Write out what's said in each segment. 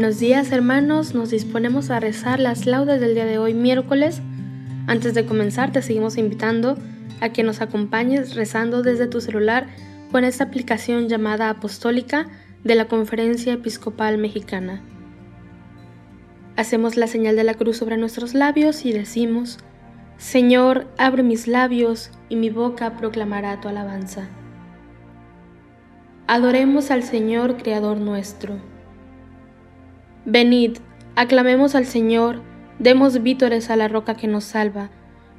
Buenos días hermanos, nos disponemos a rezar las laudes del día de hoy miércoles. Antes de comenzar te seguimos invitando a que nos acompañes rezando desde tu celular con esta aplicación llamada Apostólica de la Conferencia Episcopal Mexicana. Hacemos la señal de la cruz sobre nuestros labios y decimos, Señor, abre mis labios y mi boca proclamará tu alabanza. Adoremos al Señor, Creador nuestro. Venid, aclamemos al Señor, demos vítores a la roca que nos salva,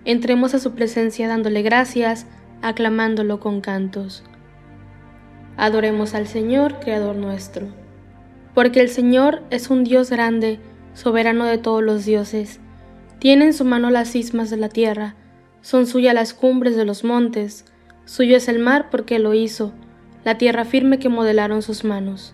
entremos a su presencia dándole gracias, aclamándolo con cantos. Adoremos al Señor, Creador nuestro. Porque el Señor es un Dios grande, soberano de todos los dioses. Tiene en su mano las cismas de la tierra, son suyas las cumbres de los montes, suyo es el mar porque lo hizo, la tierra firme que modelaron sus manos.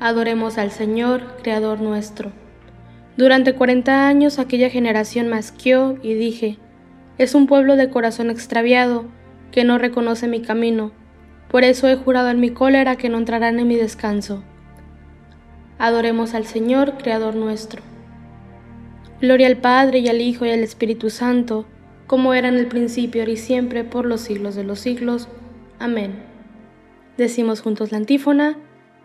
Adoremos al Señor, Creador nuestro. Durante cuarenta años aquella generación masqueó y dije, es un pueblo de corazón extraviado, que no reconoce mi camino, por eso he jurado en mi cólera que no entrarán en mi descanso. Adoremos al Señor, Creador nuestro. Gloria al Padre y al Hijo y al Espíritu Santo, como era en el principio, ahora y siempre, por los siglos de los siglos. Amén. Decimos juntos la antífona.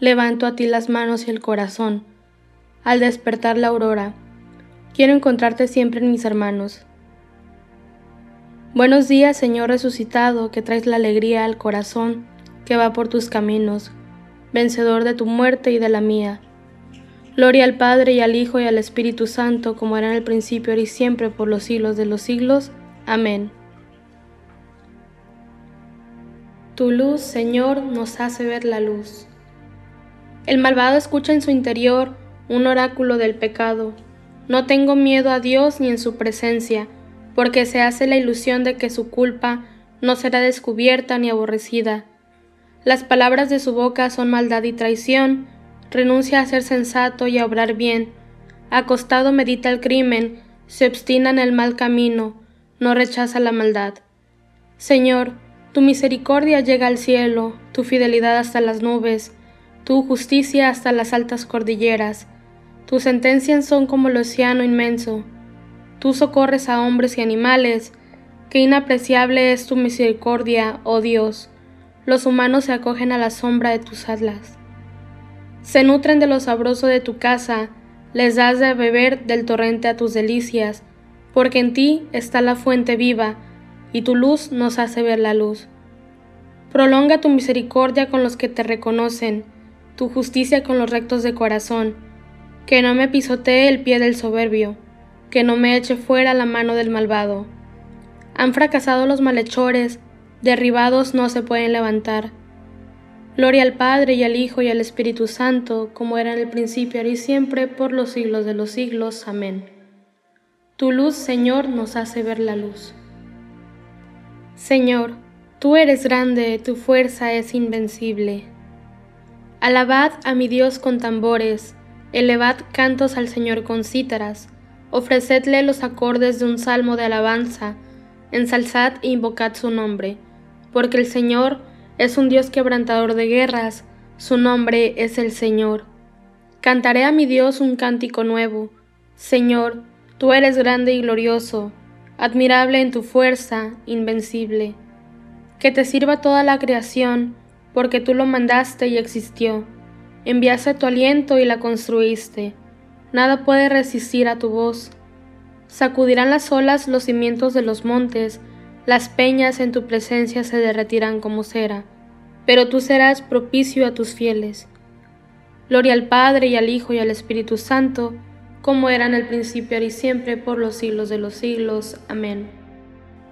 levanto a ti las manos y el corazón. Al despertar la aurora, quiero encontrarte siempre en mis hermanos. Buenos días, Señor resucitado, que traes la alegría al corazón que va por tus caminos, vencedor de tu muerte y de la mía. Gloria al Padre y al Hijo y al Espíritu Santo, como era en el principio, ahora y siempre, por los siglos de los siglos. Amén. Tu luz, Señor, nos hace ver la luz. El malvado escucha en su interior un oráculo del pecado. No tengo miedo a Dios ni en su presencia, porque se hace la ilusión de que su culpa no será descubierta ni aborrecida. Las palabras de su boca son maldad y traición, renuncia a ser sensato y a obrar bien. Acostado medita el crimen, se obstina en el mal camino, no rechaza la maldad. Señor, tu misericordia llega al cielo, tu fidelidad hasta las nubes, tu justicia hasta las altas cordilleras. Tus sentencias son como el océano inmenso. Tú socorres a hombres y animales. Qué inapreciable es tu misericordia, oh Dios. Los humanos se acogen a la sombra de tus alas. Se nutren de lo sabroso de tu casa, les das de beber del torrente a tus delicias, porque en ti está la fuente viva, y tu luz nos hace ver la luz. Prolonga tu misericordia con los que te reconocen, tu justicia con los rectos de corazón, que no me pisotee el pie del soberbio, que no me eche fuera la mano del malvado. Han fracasado los malhechores, derribados no se pueden levantar. Gloria al Padre y al Hijo y al Espíritu Santo, como era en el principio, ahora y siempre, por los siglos de los siglos. Amén. Tu luz, Señor, nos hace ver la luz. Señor, tú eres grande, tu fuerza es invencible. Alabad a mi Dios con tambores, elevad cantos al Señor con cítaras, ofrecedle los acordes de un salmo de alabanza, ensalzad e invocad su nombre, porque el Señor es un Dios quebrantador de guerras, su nombre es el Señor. Cantaré a mi Dios un cántico nuevo. Señor, tú eres grande y glorioso, admirable en tu fuerza, invencible. Que te sirva toda la creación, porque tú lo mandaste y existió. Enviaste tu aliento y la construiste. Nada puede resistir a tu voz. Sacudirán las olas los cimientos de los montes, las peñas en tu presencia se derretirán como cera, pero tú serás propicio a tus fieles. Gloria al Padre y al Hijo y al Espíritu Santo, como era en el principio, y siempre, por los siglos de los siglos. Amén.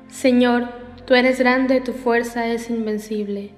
Señor, tú eres grande, tu fuerza es invencible.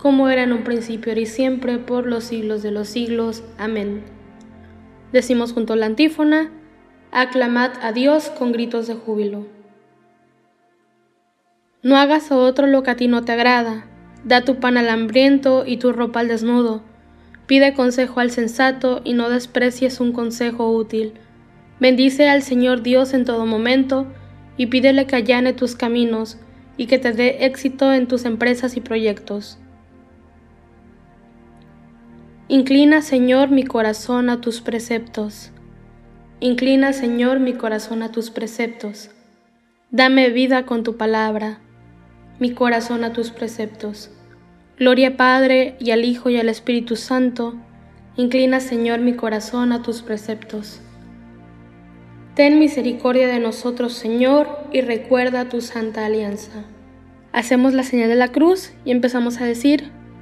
como era en un principio, y siempre, por los siglos de los siglos. Amén. Decimos junto a la antífona, aclamad a Dios con gritos de júbilo. No hagas a otro lo que a ti no te agrada, da tu pan al hambriento y tu ropa al desnudo, pide consejo al sensato y no desprecies un consejo útil. Bendice al Señor Dios en todo momento, y pídele que allane tus caminos, y que te dé éxito en tus empresas y proyectos. Inclina, Señor, mi corazón a tus preceptos. Inclina, Señor, mi corazón a tus preceptos. Dame vida con tu palabra, mi corazón a tus preceptos. Gloria Padre y al Hijo y al Espíritu Santo. Inclina, Señor, mi corazón a tus preceptos. Ten misericordia de nosotros, Señor, y recuerda tu santa alianza. Hacemos la señal de la cruz y empezamos a decir,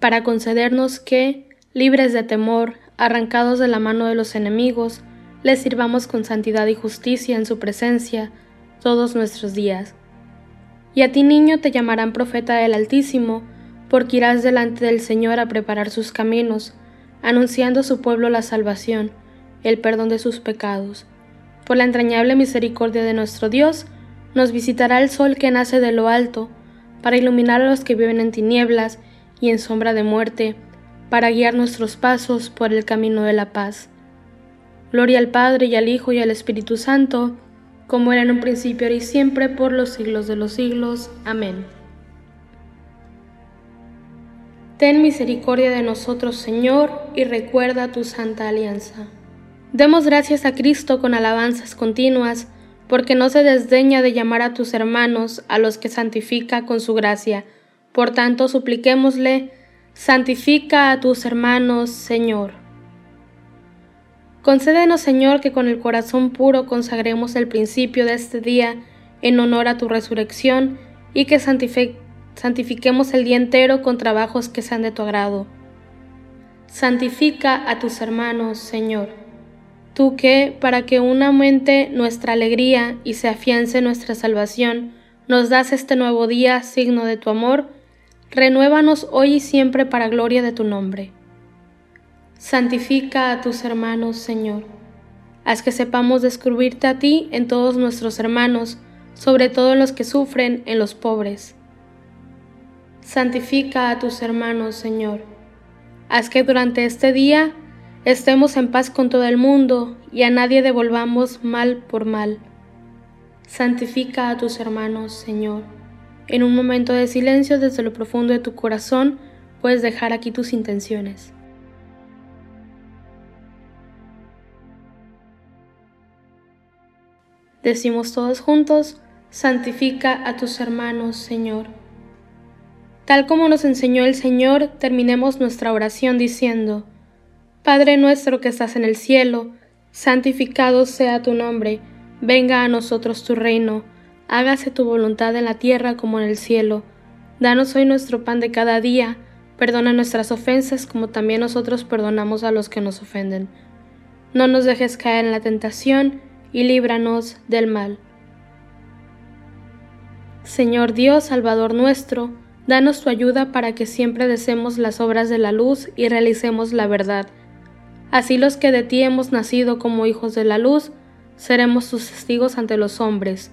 para concedernos que, libres de temor, arrancados de la mano de los enemigos, les sirvamos con santidad y justicia en su presencia todos nuestros días. Y a ti niño te llamarán profeta del Altísimo, porque irás delante del Señor a preparar sus caminos, anunciando a su pueblo la salvación, el perdón de sus pecados. Por la entrañable misericordia de nuestro Dios, nos visitará el sol que nace de lo alto, para iluminar a los que viven en tinieblas y en sombra de muerte, para guiar nuestros pasos por el camino de la paz. Gloria al Padre y al Hijo y al Espíritu Santo, como era en un principio, y siempre, por los siglos de los siglos. Amén. Ten misericordia de nosotros, Señor, y recuerda tu santa alianza. Demos gracias a Cristo con alabanzas continuas, porque no se desdeña de llamar a tus hermanos, a los que santifica con su gracia. Por tanto, supliquémosle, santifica a tus hermanos, Señor. Concédenos, Señor, que con el corazón puro consagremos el principio de este día en honor a tu resurrección y que santifiquemos el día entero con trabajos que sean de tu agrado. Santifica a tus hermanos, Señor. Tú que, para que una aumente nuestra alegría y se afiance nuestra salvación, nos das este nuevo día signo de tu amor, renuévanos hoy y siempre para gloria de tu nombre. Santifica a tus hermanos, Señor. Haz que sepamos descubrirte a ti en todos nuestros hermanos, sobre todo en los que sufren, en los pobres. Santifica a tus hermanos, Señor. Haz que durante este día estemos en paz con todo el mundo y a nadie devolvamos mal por mal. Santifica a tus hermanos, Señor. En un momento de silencio desde lo profundo de tu corazón, puedes dejar aquí tus intenciones. Decimos todos juntos, santifica a tus hermanos, Señor. Tal como nos enseñó el Señor, terminemos nuestra oración diciendo, Padre nuestro que estás en el cielo, santificado sea tu nombre, venga a nosotros tu reino, hágase tu voluntad en la tierra como en el cielo. Danos hoy nuestro pan de cada día, perdona nuestras ofensas como también nosotros perdonamos a los que nos ofenden. No nos dejes caer en la tentación, y líbranos del mal. Señor Dios, Salvador nuestro, danos tu ayuda para que siempre deseemos las obras de la luz y realicemos la verdad. Así los que de ti hemos nacido como hijos de la luz, seremos tus testigos ante los hombres.